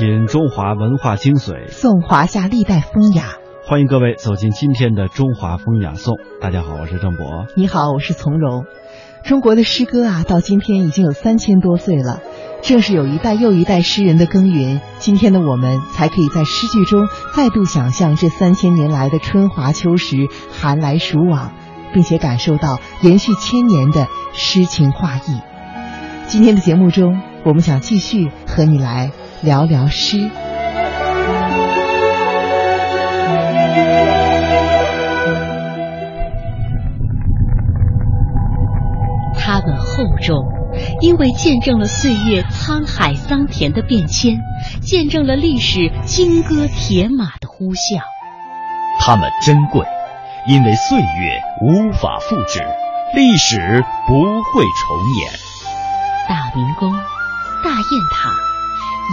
品中华文化精髓，颂华夏历代风雅。欢迎各位走进今天的中华风雅颂。大家好，我是郑博。你好，我是从容。中国的诗歌啊，到今天已经有三千多岁了。正是有一代又一代诗人的耕耘，今天的我们才可以在诗句中再度想象这三千年来的春华秋实、寒来暑往，并且感受到延续千年的诗情画意。今天的节目中，我们想继续和你来聊聊诗。它们厚重，因为见证了岁月沧海桑田的变迁，见证了历史金戈铁马的呼啸。它们珍贵，因为岁月无法复制，历史不会重演。大明宫、大雁塔、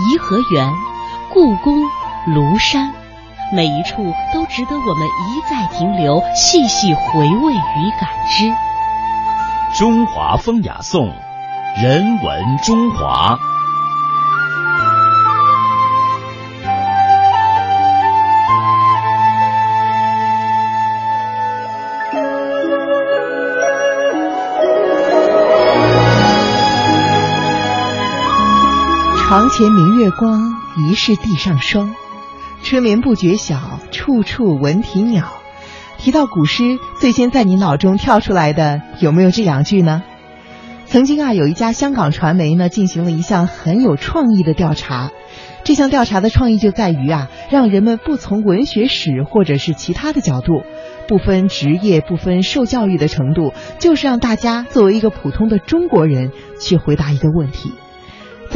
颐和园、故宫、庐山，每一处都值得我们一再停留、细细回味与感知。中华风雅颂，人文中华。床前明月光，疑是地上霜。春眠不觉晓，处处闻啼鸟。提到古诗，最先在你脑中跳出来的有没有这两句呢？曾经啊，有一家香港传媒呢，进行了一项很有创意的调查。这项调查的创意就在于啊，让人们不从文学史或者是其他的角度，不分职业、不分受教育的程度，就是让大家作为一个普通的中国人去回答一个问题。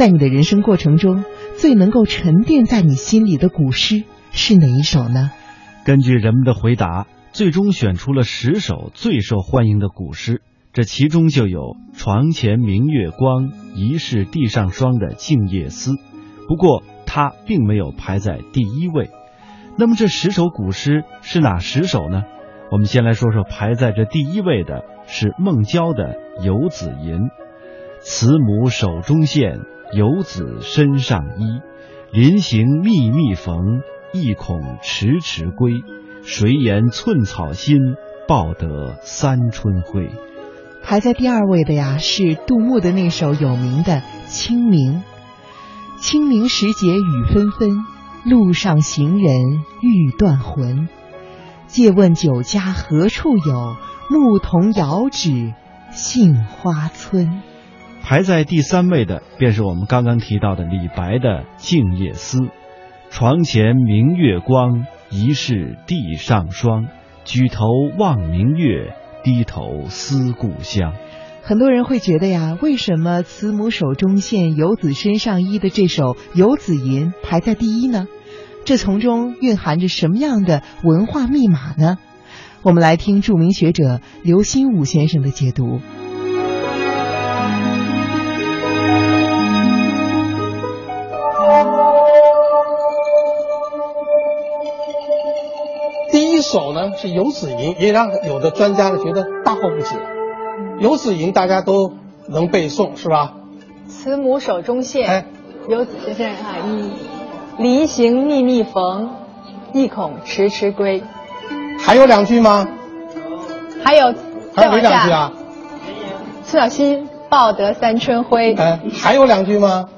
在你的人生过程中，最能够沉淀在你心里的古诗是哪一首呢？根据人们的回答，最终选出了十首最受欢迎的古诗，这其中就有“床前明月光，疑是地上霜”的《静夜思》，不过它并没有排在第一位。那么这十首古诗是哪十首呢？我们先来说说排在这第一位的是孟郊的《游子吟》：“慈母手中线。”游子身上衣，临行密密缝，意恐迟迟归。谁言寸草心，报得三春晖。排在第二位的呀，是杜牧的那首有名的《清明》。清明时节雨纷纷，路上行人欲断魂。借问酒家何处有？牧童遥指杏花村。排在第三位的，便是我们刚刚提到的李白的《静夜思》：“床前明月光，疑是地上霜。举头望明月，低头思故乡。”很多人会觉得呀，为什么“慈母手中线，游子身上衣”的这首《游子吟》排在第一呢？这从中蕴含着什么样的文化密码呢？我们来听著名学者刘心武先生的解读。首呢是《游子吟》，也让有的专家呢觉得大惑不解。《游子吟》大家都能背诵是吧？慈母手中线，游子身上衣。离行密密缝，意恐迟迟归。还有两句吗？还有，还有哪两句啊？苏小心，报得三春晖。哎，还有两句吗？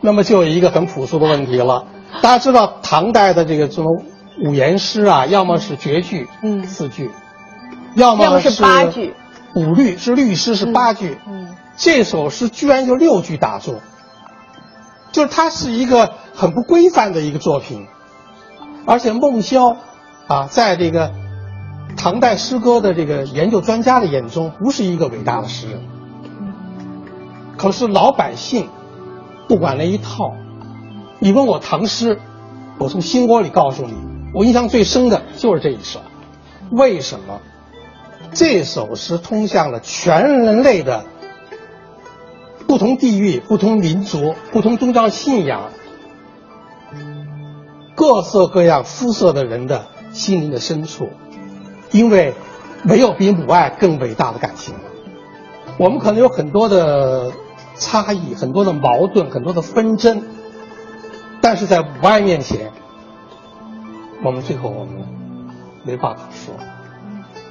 那么就有一个很朴素的问题了。大家知道唐代的这个这种。五言诗啊，要么是绝句，嗯，四句，要么是八句，五律是律诗是八句，嗯，这首诗居然就六句打坐，就是它是一个很不规范的一个作品，而且孟郊啊，在这个唐代诗歌的这个研究专家的眼中，不是一个伟大的诗人，可是老百姓不管那一套，你问我唐诗，我从心窝里告诉你。我印象最深的就是这一首，为什么？这首诗通向了全人类的不同地域、不同民族、不同宗教信仰、各色各样肤色的人的心灵的深处，因为没有比母爱更伟大的感情了。我们可能有很多的差异、很多的矛盾、很多的纷争，但是在母爱面前，我们最后我们没话可说，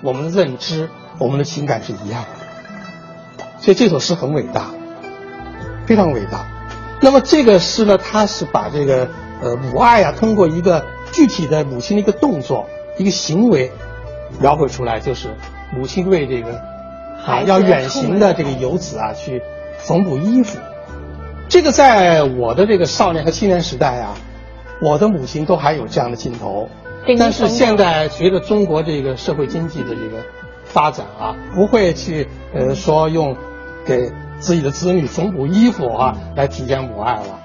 我们的认知、我们的情感是一样的，所以这首诗很伟大，非常伟大。那么这个诗呢，它是把这个呃母爱啊，通过一个具体的母亲的一个动作、一个行为，描绘出来，就是母亲为这个啊要远行的这个游子啊去缝补衣服。这个在我的这个少年和青年时代啊，我的母亲都还有这样的镜头。但是现在随着中国这个社会经济的这个发展啊，不会去呃说用给自己的子女缝补衣服啊来体现母爱了。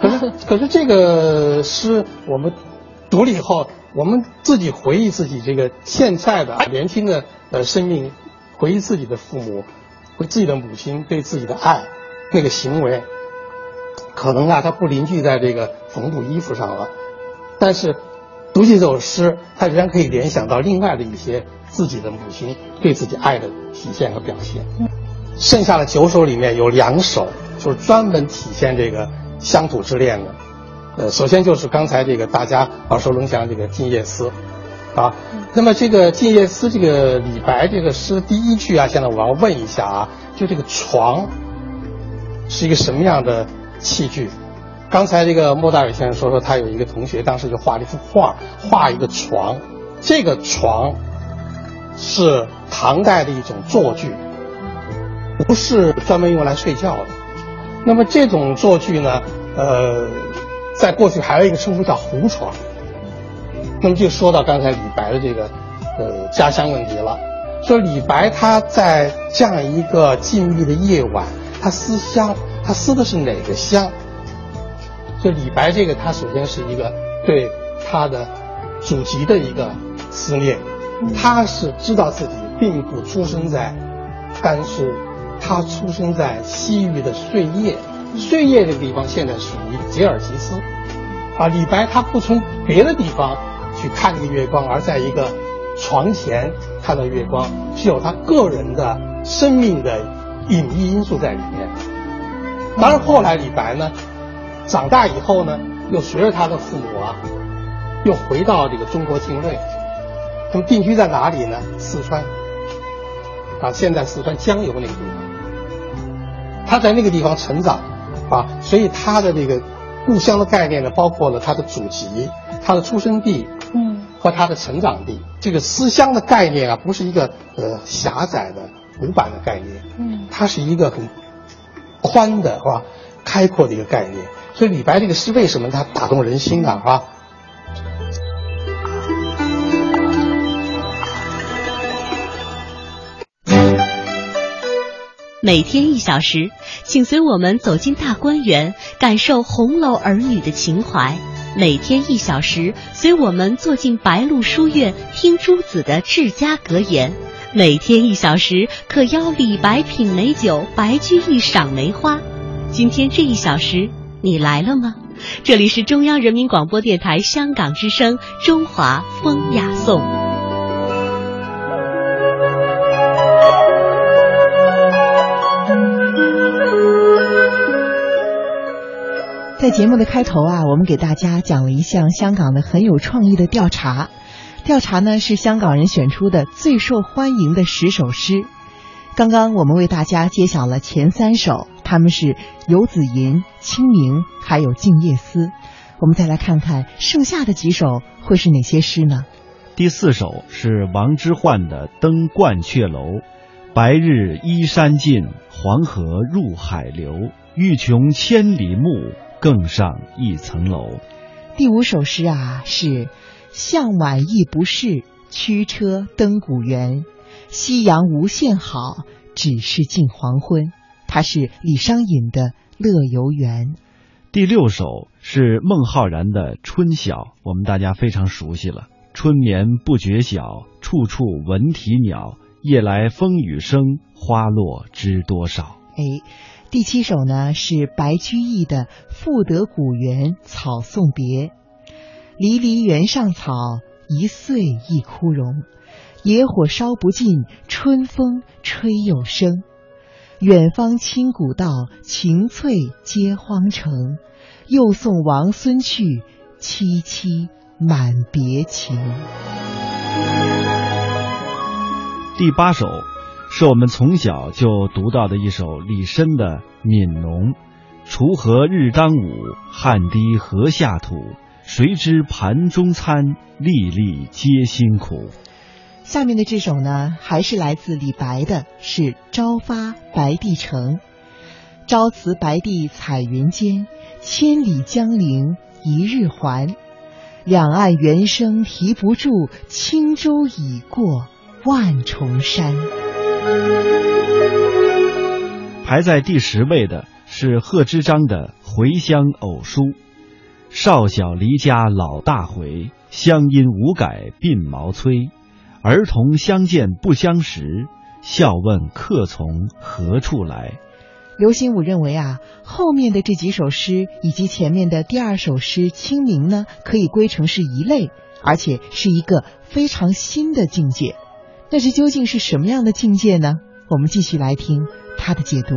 可是 可是这个诗我们读了以后，我们自己回忆自己这个现在的年轻的呃生命，回忆自己的父母，回自己的母亲对自己的爱那个行为。可能啊，它不凝聚在这个缝补衣服上了，但是读起这首诗，他仍然可以联想到另外的一些自己的母亲对自己爱的体现和表现。剩下的九首里面有两首就是专门体现这个乡土之恋的。呃，首先就是刚才这个大家耳熟能详这个《静夜思》，啊，那么这个《静夜思》这个李白这个诗第一句啊，现在我要问一下啊，就这个床是一个什么样的？器具，刚才这个莫大伟先生说说他有一个同学，当时就画了一幅画，画一个床，这个床是唐代的一种坐具，不是专门用来睡觉的。那么这种坐具呢，呃，在过去还有一个称呼叫胡床。那么就说到刚才李白的这个呃家乡问题了，说李白他在这样一个静谧的夜晚，他思乡。他思的是哪个乡？就李白这个，他首先是一个对他的祖籍的一个思念。他是知道自己并不出生在甘肃，他出生在西域的碎叶。碎叶这个地方现在属于吉尔吉斯。啊，李白他不从别的地方去看这个月光，而在一个床前看到月光，是有他个人的生命的隐秘因素在里面。当然，后来李白呢，长大以后呢，又随着他的父母啊，又回到这个中国境内。那么定居在哪里呢？四川，啊，现在四川江油那个地方。他在那个地方成长，啊，所以他的这个故乡的概念呢，包括了他的祖籍、他的出生地，嗯，和他的成长地。这个思乡的概念啊，不是一个呃狭窄的古板的概念，嗯，它是一个很。宽的是吧？开阔的一个概念，所以李白这个诗为什么他打动人心呢？啊？每天一小时，请随我们走进大观园，感受红楼儿女的情怀；每天一小时，随我们坐进白鹿书院，听朱子的治家格言。每天一小时，可邀李白品美酒，白居易赏梅花。今天这一小时，你来了吗？这里是中央人民广播电台香港之声《中华风雅颂》。在节目的开头啊，我们给大家讲了一项香港的很有创意的调查。调查呢是香港人选出的最受欢迎的十首诗，刚刚我们为大家揭晓了前三首，他们是《游子吟》《清明》还有《静夜思》，我们再来看看剩下的几首会是哪些诗呢？第四首是王之涣的《登鹳雀楼》，白日依山尽，黄河入海流，欲穷千里目，更上一层楼。第五首诗啊是。向晚意不适，驱车登古原。夕阳无限好，只是近黄昏。它是李商隐的《乐游原》。第六首是孟浩然的《春晓》，我们大家非常熟悉了。春眠不觉晓，处处闻啼鸟。夜来风雨声，花落知多少。哎，第七首呢是白居易的《赋得古原草送别》。离离原上草，一岁一枯荣。野火烧不尽，春风吹又生。远方清古道，晴翠接荒城。又送王孙去，萋萋满别情。第八首是我们从小就读到的一首李绅的《悯农》：“锄禾日当午，汗滴禾下土。谁知盘中餐，粒粒皆辛苦。”下面的这首呢，还是来自李白的，是《朝发白帝城》。朝辞白帝彩云间，千里江陵一日还。两岸猿声啼不住，轻舟已过万重山。排在第十位的是贺知章的《回乡偶书》：少小离家老大回，乡音无改鬓毛衰。儿童相见不相识，笑问客从何处来。刘心武认为啊，后面的这几首诗以及前面的第二首诗《清明》呢，可以归成是一类，而且是一个非常新的境界。那这究竟是什么样的境界呢？我们继续来听他的解读。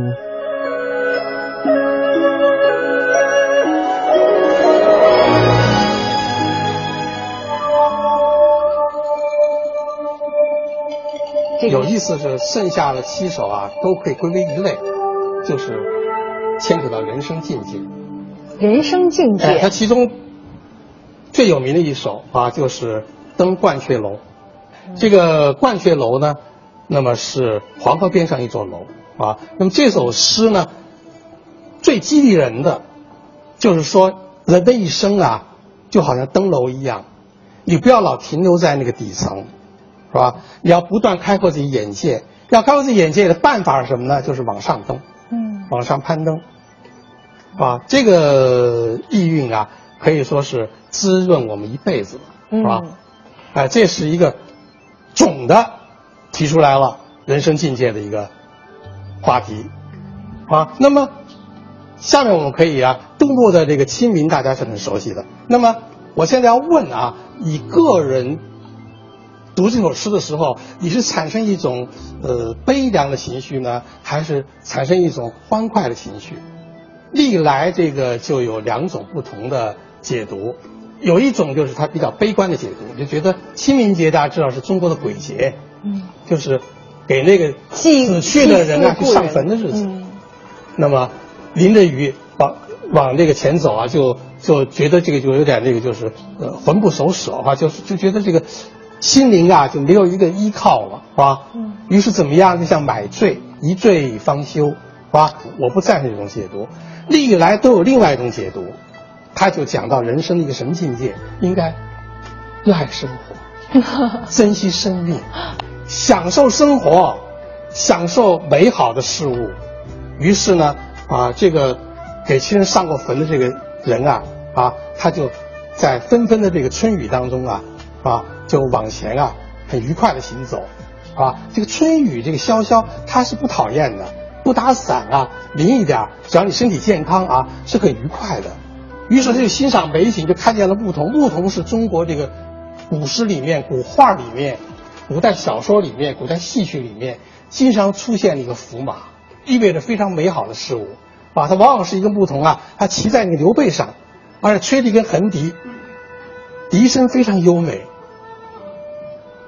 有意思是，剩下的七首啊，都可以归为一类，就是牵扯到人生境界。人生境界。它其中最有名的一首啊，就是《登鹳雀楼》。这个鹳雀楼呢，那么是黄河边上一座楼啊。那么这首诗呢，最激励人的，就是说人的一生啊，就好像登楼一样，你不要老停留在那个底层。是吧？你要不断开阔自己眼界，要开阔自己眼界的办法是什么呢？就是往上登，嗯，往上攀登，啊，这个意蕴啊，可以说是滋润我们一辈子，是吧？哎，这是一个总的提出来了人生境界的一个话题，啊，那么下面我们可以啊，杜牧的这个清明大家是很熟悉的，那么我现在要问啊，以个人。读这首诗的时候，你是产生一种呃悲凉的情绪呢，还是产生一种欢快的情绪？历来这个就有两种不同的解读，有一种就是他比较悲观的解读，就觉得清明节大家知道是中国的鬼节，嗯，就是给那个死去的人啊去上坟的日子。那么淋着雨往往那个前走啊，就就觉得这个就有点那个就是呃魂不守舍啊，就是就觉得这个。心灵啊就没有一个依靠了，是吧？嗯。于是怎么样？就像买醉，一醉方休，是吧？我不赞成这种解读，历来都有另外一种解读，他就讲到人生的一个什么境界？应该热爱生活，珍惜生命，享受生活，享受美好的事物。于是呢，啊，这个给亲人上过坟的这个人啊，啊，他就在纷纷的这个春雨当中啊。啊，就往前啊，很愉快的行走，啊，这个春雨这个潇潇，它是不讨厌的，不打伞啊，淋一点，只要你身体健康啊，是很愉快的。于是他就欣赏美景，就看见了牧童。牧童是中国这个古诗里面、古画里面、古代小说里面、古代戏曲里面经常出现的一个福马，意味着非常美好的事物。啊，它往往是一个牧童啊，他骑在那个牛背上，而且吹着一根横笛。笛声非常优美，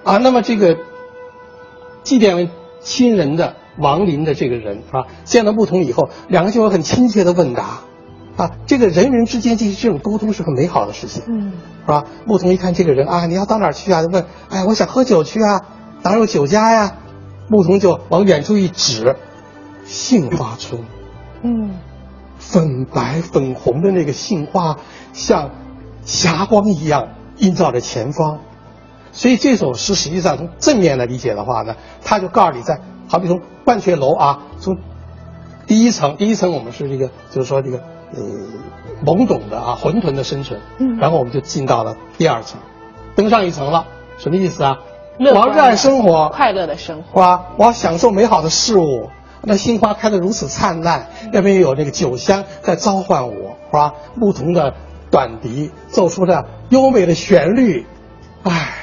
啊，那么这个祭奠亲人的亡灵的这个人啊，见到牧童以后，两个就有很亲切的问答，啊，这个人与人之间进行这种沟通是很美好的事情，嗯，是吧？牧童一看这个人啊，你要到哪儿去啊？就问，哎，我想喝酒去啊，哪有酒家呀？牧童就往远处一指，杏花村，嗯，粉白粉红的那个杏花像。霞光一样映照着前方，所以这首诗实际上从正面来理解的话呢，它就告诉你在好比从鹳雀楼啊，从第一层，第一层我们是这个就是说这个呃懵懂的啊混沌的生存，嗯，然后我们就进到了第二层，登上一层了，什么意思啊？我要热爱生活，快乐的生活，吧？我要享受美好的事物。那杏花开得如此灿烂，那边有那个酒香在召唤我，是吧？牧童的。短笛奏出了优美的旋律，唉，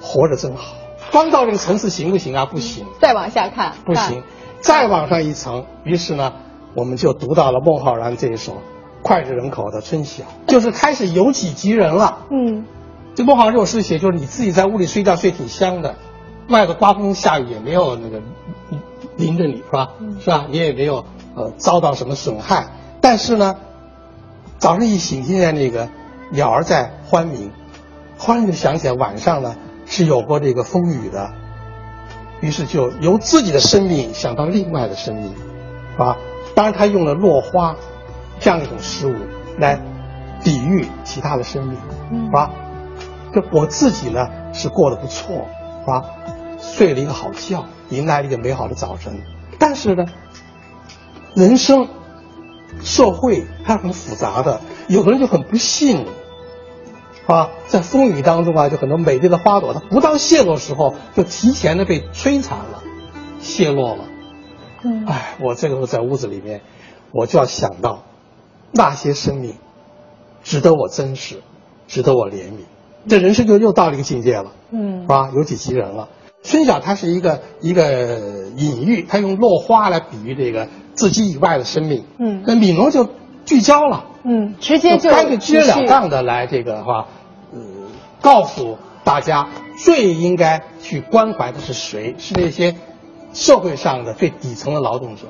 活着真好。光到这个层次行不行啊？不行。再往下看，不行。再往上一层，于是呢，我们就读到了孟浩然这一首《脍炙人口的春晓，就是开始由己及人了。嗯，这孟浩然这首诗写就是你自己在屋里睡觉睡挺香的，外头刮风下雨也没有那个淋着你是吧？是吧？你也没有呃遭到什么损害，但是呢，早上一醒，听见那个鸟儿在欢鸣，忽然就想起来晚上呢是有过这个风雨的，于是就由自己的生命想到另外的生命，是吧？当然他用了落花。这样一种事物来抵御其他的生命，是吧？就我自己呢是过得不错，是吧？睡了一个好觉，迎来了一个美好的早晨。但是呢，人生、社会它很复杂的，有的人就很不幸，啊，在风雨当中啊，就很多美丽的花朵，它不到谢落时候，就提前的被摧残了，谢落了。嗯，哎，我这个时候在屋子里面，我就要想到。那些生命值得我珍视，值得我怜悯，这人生就又到了一个境界了，嗯，是吧？有几级人了。春晓它是一个一个隐喻，它用落花来比喻这个自己以外的生命，嗯，那悯农就聚焦了，嗯，直接就干脆直截了当的来这个话，呃，告诉大家最应该去关怀的是谁？是那些社会上的最底层的劳动者。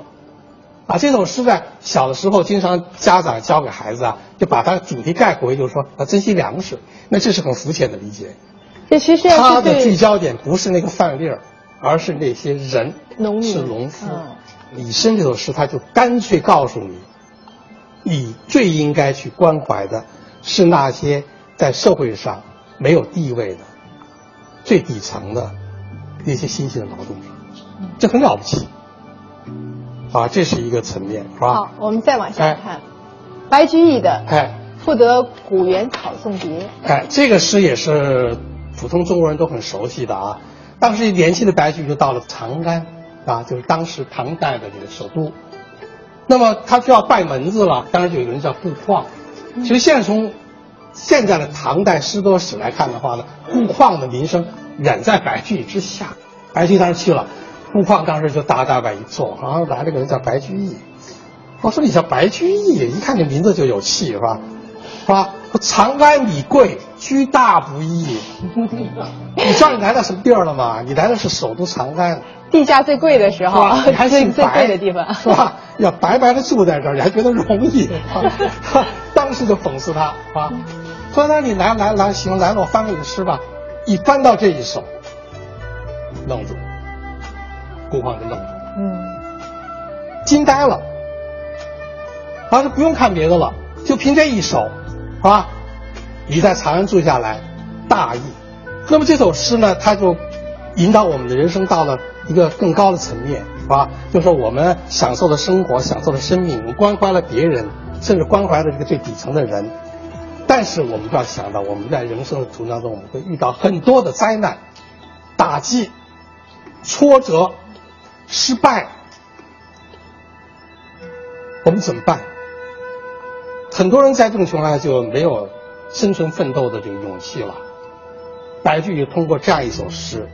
啊这首诗在小的时候，经常家长教给孩子啊，就把它主题概括为就是说要珍惜粮食。那这是很肤浅的理解。这其实他的聚焦点不是那个饭粒儿，而是那些人，农民是农夫。李绅这首诗，他就干脆告诉你，你最应该去关怀的是那些在社会上没有地位的、最底层的那些辛勤的劳动者，这很了不起。啊，这是一个层面，是吧？好，我们再往下看，白居易的《哎赋得古原草送别》。哎，这个诗也是普通中国人都很熟悉的啊。当时年轻的白居易就到了长安，啊，就是当时唐代的这个首都。那么他就要拜门子了，当然就有个人叫顾况。其实现在从现在的唐代诗歌史来看的话呢，顾况的名声远在白居易之下。白居易当时去了。顾况当时就大大摆一坐，啊，来了个人叫白居易。我说你叫白居易，一看这名字就有气，是吧？是吧？长安米贵，居大不易。你知道你来到什么地儿了吗？你来的是首都长安，地价最贵的时候，你还 最最贵的地方，是吧？要白白的住在这儿，你还觉得容易？当时就讽刺他，啊，说那你来来来，行，来了，我翻给你诗吧。一翻到这一首，愣住。顾况就愣住，嗯，惊呆了。当时不用看别的了，就凭这一首，是吧？你在长安住下来，大义。那么这首诗呢，它就引导我们的人生到了一个更高的层面，是吧？就是说我们享受的生活，享受的生命，我们关怀了别人，甚至关怀了这个最底层的人。但是我们就要想到，我们在人生的途当中，我们会遇到很多的灾难、打击、挫折。失败，我们怎么办？很多人在这种情况下就没有生存奋斗的这个勇气了。白居易通过这样一首诗，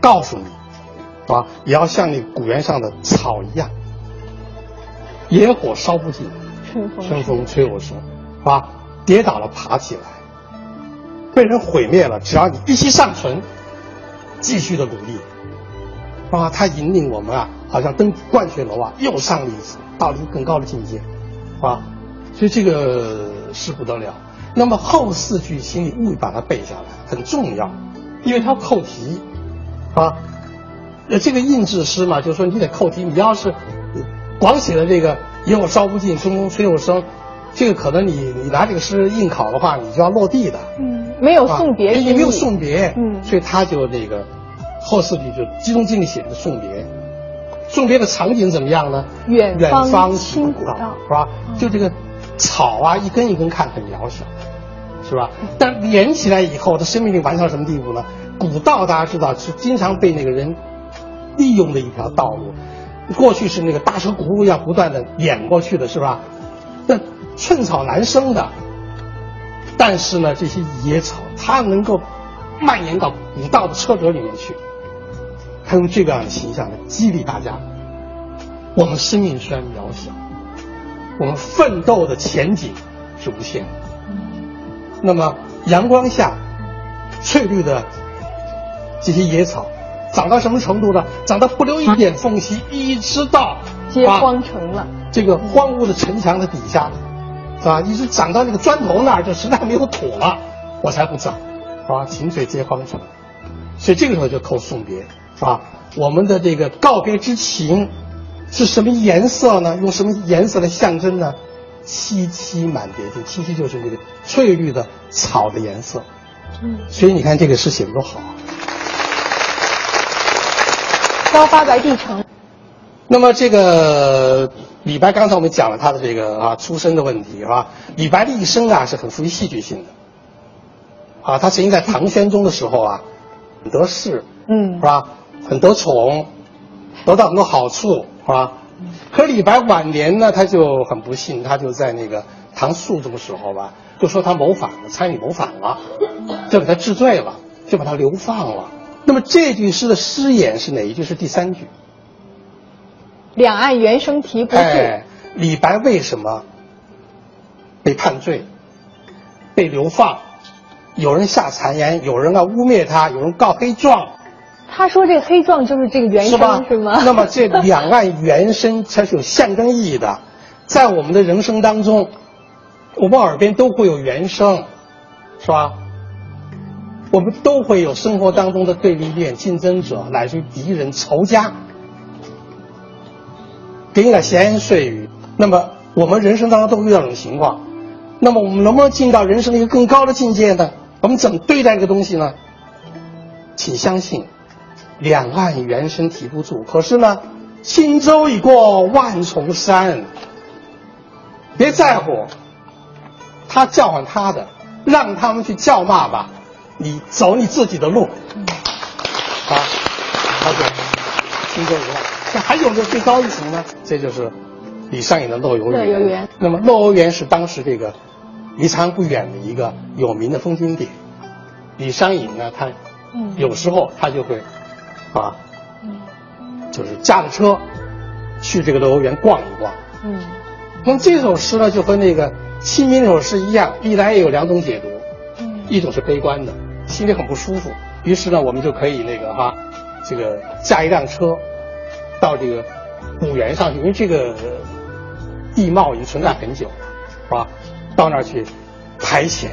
告诉你，啊？也要像你古原上的草一样，野火烧不尽，春风吹又生，啊？跌倒了爬起来，被人毁灭了，只要你一息尚存，继续的努力。啊，他引领我们啊，好像登鹳雀楼啊，又上了一层，到了一个更高的境界，啊，所以这个是不得了。那么后四句，请你务必把它背下来，很重要，因为它扣题，啊，呃，这个印制诗嘛，就是说你得扣题。你要是光写的这个“野火烧不尽，春风吹又生”，这个可能你你拿这个诗应考的话，你就要落地的。嗯，没有送别，你没有送别，嗯，所以他就那个。后四句就集中精力写的送别，送别的场景怎么样呢？远方青古道，是吧？就这个草啊，一根一根看很渺小，是吧？但连起来以后，它生命力顽强到什么地步呢？古道大家知道是经常被那个人利用的一条道路，过去是那个大车轱辘要不断的碾过去的是吧？那寸草难生的，但是呢，这些野草它能够蔓延到古道的车辙里面去。他用这个样的形象来激励大家：我们生命虽然渺小，我们奋斗的前景是无限的。那么阳光下翠绿的这些野草，长到什么程度呢？长到不留一点缝隙，一直到接荒城了。这个荒芜的城墙的底下，是吧？一直长到那个砖头那儿，就实在没有土了，我才不长，是吧？晴水接荒城，所以这个时候就扣送别，是吧？我们的这个告别之情是什么颜色呢？用什么颜色来象征呢？萋萋满叠金，萋萋就是那个翠绿的草的颜色。嗯，所以你看这个诗写的多好。朝发白帝城。那么这个李白，刚才我们讲了他的这个啊出身的问题，是吧？李白的一生啊是很富于戏剧性的。啊，他曾经在唐玄宗的时候啊，很得势，嗯，是吧？很得宠，得到很多好处，是吧？可李白晚年呢，他就很不幸，他就在那个唐肃宗的时候吧，就说他谋反了，参与谋反了，就给他治罪了，就把他流放了。那么这句诗的诗眼是哪一句？是第三句。两岸猿声啼不住。哎，李白为什么被判罪、被流放？有人下谗言，有人啊污蔑他，有人告黑状。他说：“这个黑状就是这个原声，是吗？那么这两岸原声它是有象征意义的，在我们的人生当中，我们耳边都会有原声，是吧？我们都会有生活当中的对立面、竞争者，乃至于敌人、仇家，给你点闲言碎语。那么我们人生当中都会遇到这种情况，那么我们能不能进到人生的一个更高的境界呢？我们怎么对待这个东西呢？请相信。”两岸猿声啼不住，可是呢，轻舟已过万重山。别在乎，他叫唤他的，让他们去叫骂吧，你走你自己的路。啊，好就轻舟已过。这还有个最高一层呢，这就是李商隐的《乐游原》。乐游原。那么《乐游原》是当时这个离长安不远的一个有名的风景点。李商隐呢，他有时候他就会。啊，嗯，就是驾着车去这个乐游园逛一逛。嗯，那么这首诗呢，就和那个《清明》那首诗一样，历来也有两种解读。嗯，一种是悲观的，心里很不舒服。于是呢，我们就可以那个哈，这个驾一辆车到这个古园上去，因为这个地貌已经存在很久，是吧？到那儿去排遣，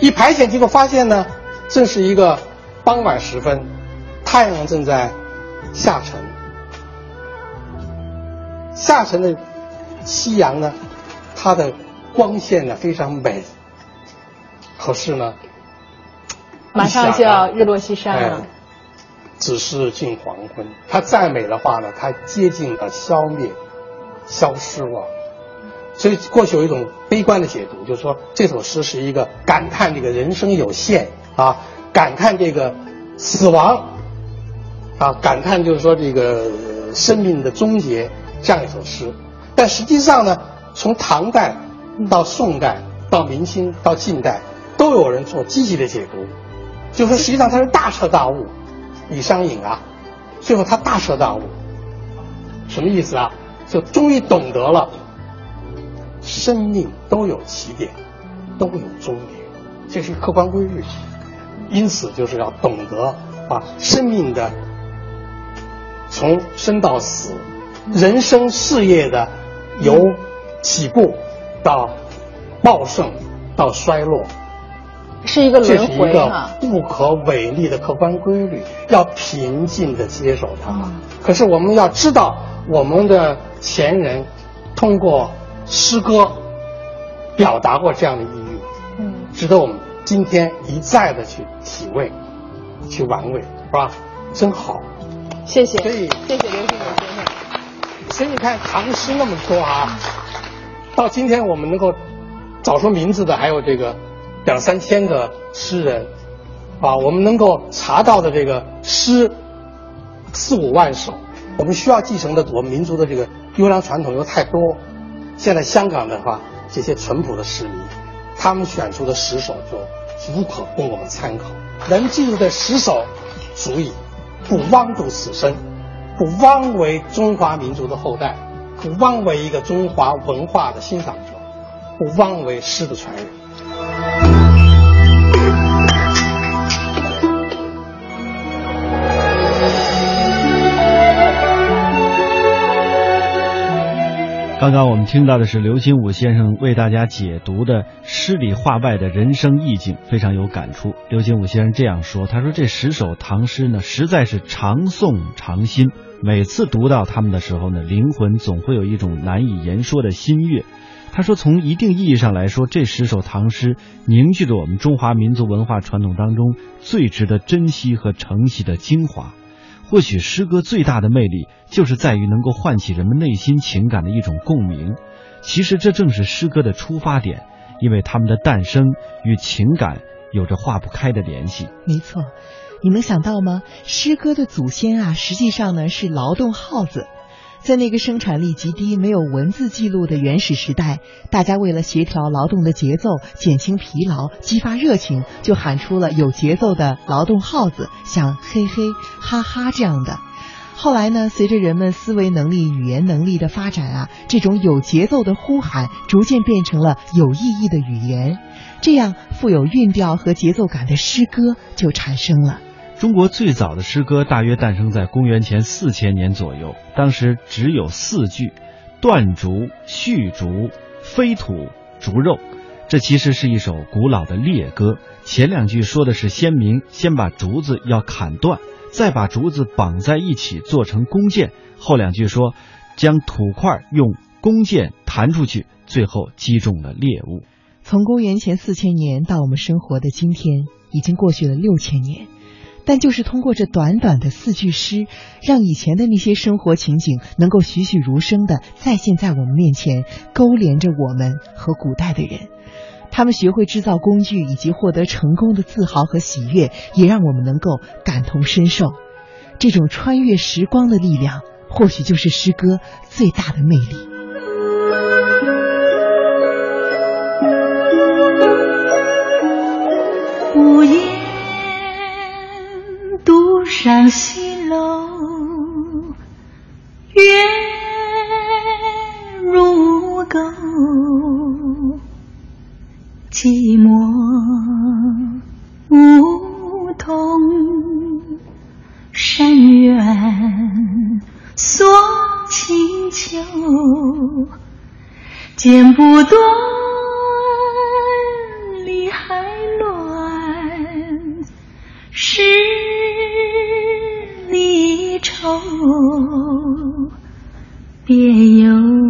一排遣结果发现呢，正是一个傍晚时分。太阳正在下沉，下沉的夕阳呢，它的光线呢非常美。可是呢，马上就要日落西山了。只是近黄昏，它再美的话呢，它接近了消灭、消失了。所以过去有一种悲观的解读，就是说这首诗是一个感叹这个人生有限啊，感叹这个死亡。啊，感叹就是说这个生命的终结这样一首诗，但实际上呢，从唐代到宋代到明清到近代，都有人做积极的解读，就说实际上他是大彻大悟，李商隐啊，最后他大彻大悟，什么意思啊？就终于懂得了，生命都有起点，都有终点，这是客观规律，因此就是要懂得把生命的。从生到死，人生事业的由起步到茂盛到衰落，是一个轮回不可违逆的客观规律，要平静的接受它。可是我们要知道，我们的前人通过诗歌表达过这样的意义，嗯，值得我们今天一再的去体味、去玩味，是吧？真好。谢谢，所以谢谢刘先生。所以你看唐诗那么多啊，到今天我们能够找出名字的还有这个两三千个诗人，啊，我们能够查到的这个诗四五万首，我们需要继承的我们民族的这个优良传统又太多。现在香港的话，这些淳朴的诗迷，他们选出的十首就足可供我们参考，能记住的十首，足以。不枉度此生，不枉为中华民族的后代。不枉为一个中华文化的欣赏者，不枉为诗的传人。刚刚我们听到的是刘心武先生为大家解读的诗里画外的人生意境，非常有感触。刘心武先生这样说：“他说这十首唐诗呢，实在是常诵常新。每次读到他们的时候呢，灵魂总会有一种难以言说的心悦。”他说：“从一定意义上来说，这十首唐诗凝聚着我们中华民族文化传统当中最值得珍惜和承袭的精华。”或许诗歌最大的魅力，就是在于能够唤起人们内心情感的一种共鸣。其实这正是诗歌的出发点，因为它们的诞生与情感有着化不开的联系。没错，你能想到吗？诗歌的祖先啊，实际上呢是劳动号子。在那个生产力极低、没有文字记录的原始时代，大家为了协调劳动的节奏、减轻疲劳、激发热情，就喊出了有节奏的劳动号子，像嘿嘿、哈哈这样的。后来呢，随着人们思维能力、语言能力的发展啊，这种有节奏的呼喊逐渐变成了有意义的语言，这样富有韵调和节奏感的诗歌就产生了。中国最早的诗歌大约诞生在公元前四千年左右，当时只有四句：断竹、续竹、飞土、逐肉。这其实是一首古老的猎歌。前两句说的是先民先把竹子要砍断，再把竹子绑在一起做成弓箭；后两句说将土块用弓箭弹出去，最后击中了猎物。从公元前四千年到我们生活的今天，已经过去了六千年。但就是通过这短短的四句诗，让以前的那些生活情景能够栩栩如生的再现在我们面前，勾连着我们和古代的人。他们学会制造工具以及获得成功的自豪和喜悦，也让我们能够感同身受。这种穿越时光的力量，或许就是诗歌最大的魅力。上西楼，月如钩，寂寞梧桐，深院锁清秋，剪不断，别有